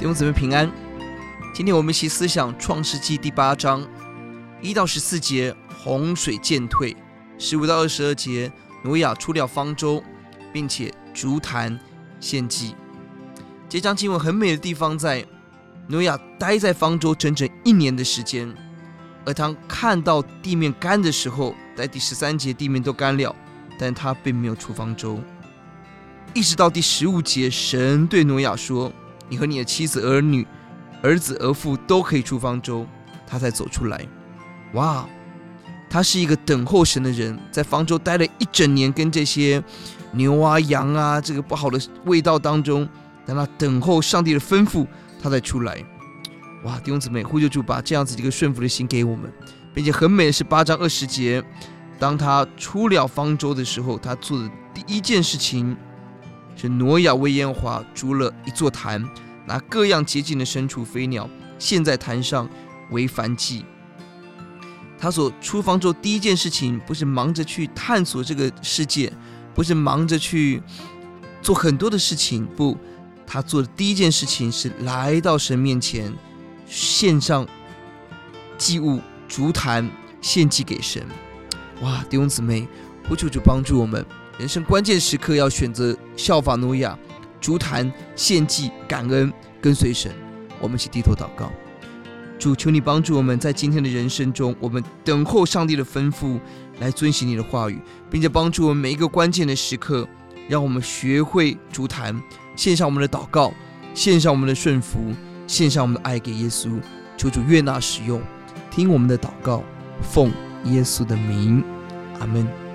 弟兄姊妹平安。今天我们一起思想创世纪第八章一到十四节，洪水渐退；十五到二十二节，挪亚出了方舟，并且逐坛献祭。这章经文很美的地方在，挪亚待在方舟整整一年的时间，而当看到地面干的时候，在第十三节，地面都干了，但他并没有出方舟。一直到第十五节，神对挪亚说：“你和你的妻子、儿女、儿子、儿妇都可以出方舟。”他才走出来。哇，他是一个等候神的人，在方舟待了一整年，跟这些牛啊、羊啊，这个不好的味道当中，让他等候上帝的吩咐，他才出来。哇，弟兄姊妹，呼求主把这样子一个顺服的心给我们，并且很美的是八章二十节，当他出了方舟的时候，他做的第一件事情。是挪亚为耶和华筑了一座坛，拿各样洁净的牲畜、飞鸟献在坛上为燔祭。他所出方舟第一件事情，不是忙着去探索这个世界，不是忙着去做很多的事情，不，他做的第一件事情是来到神面前，献上祭物，筑坛献祭给神。哇，弟兄姊妹，求主帮助我们。人生关键时刻要选择效法诺亚，筑坛献祭感恩跟随神。我们一起低头祷告，主求你帮助我们在今天的人生中，我们等候上帝的吩咐来遵行你的话语，并且帮助我们每一个关键的时刻，让我们学会筑坛，献上我们的祷告，献上我们的顺服，献上我们的爱给耶稣。求主悦纳使用，听我们的祷告，奉耶稣的名，阿门。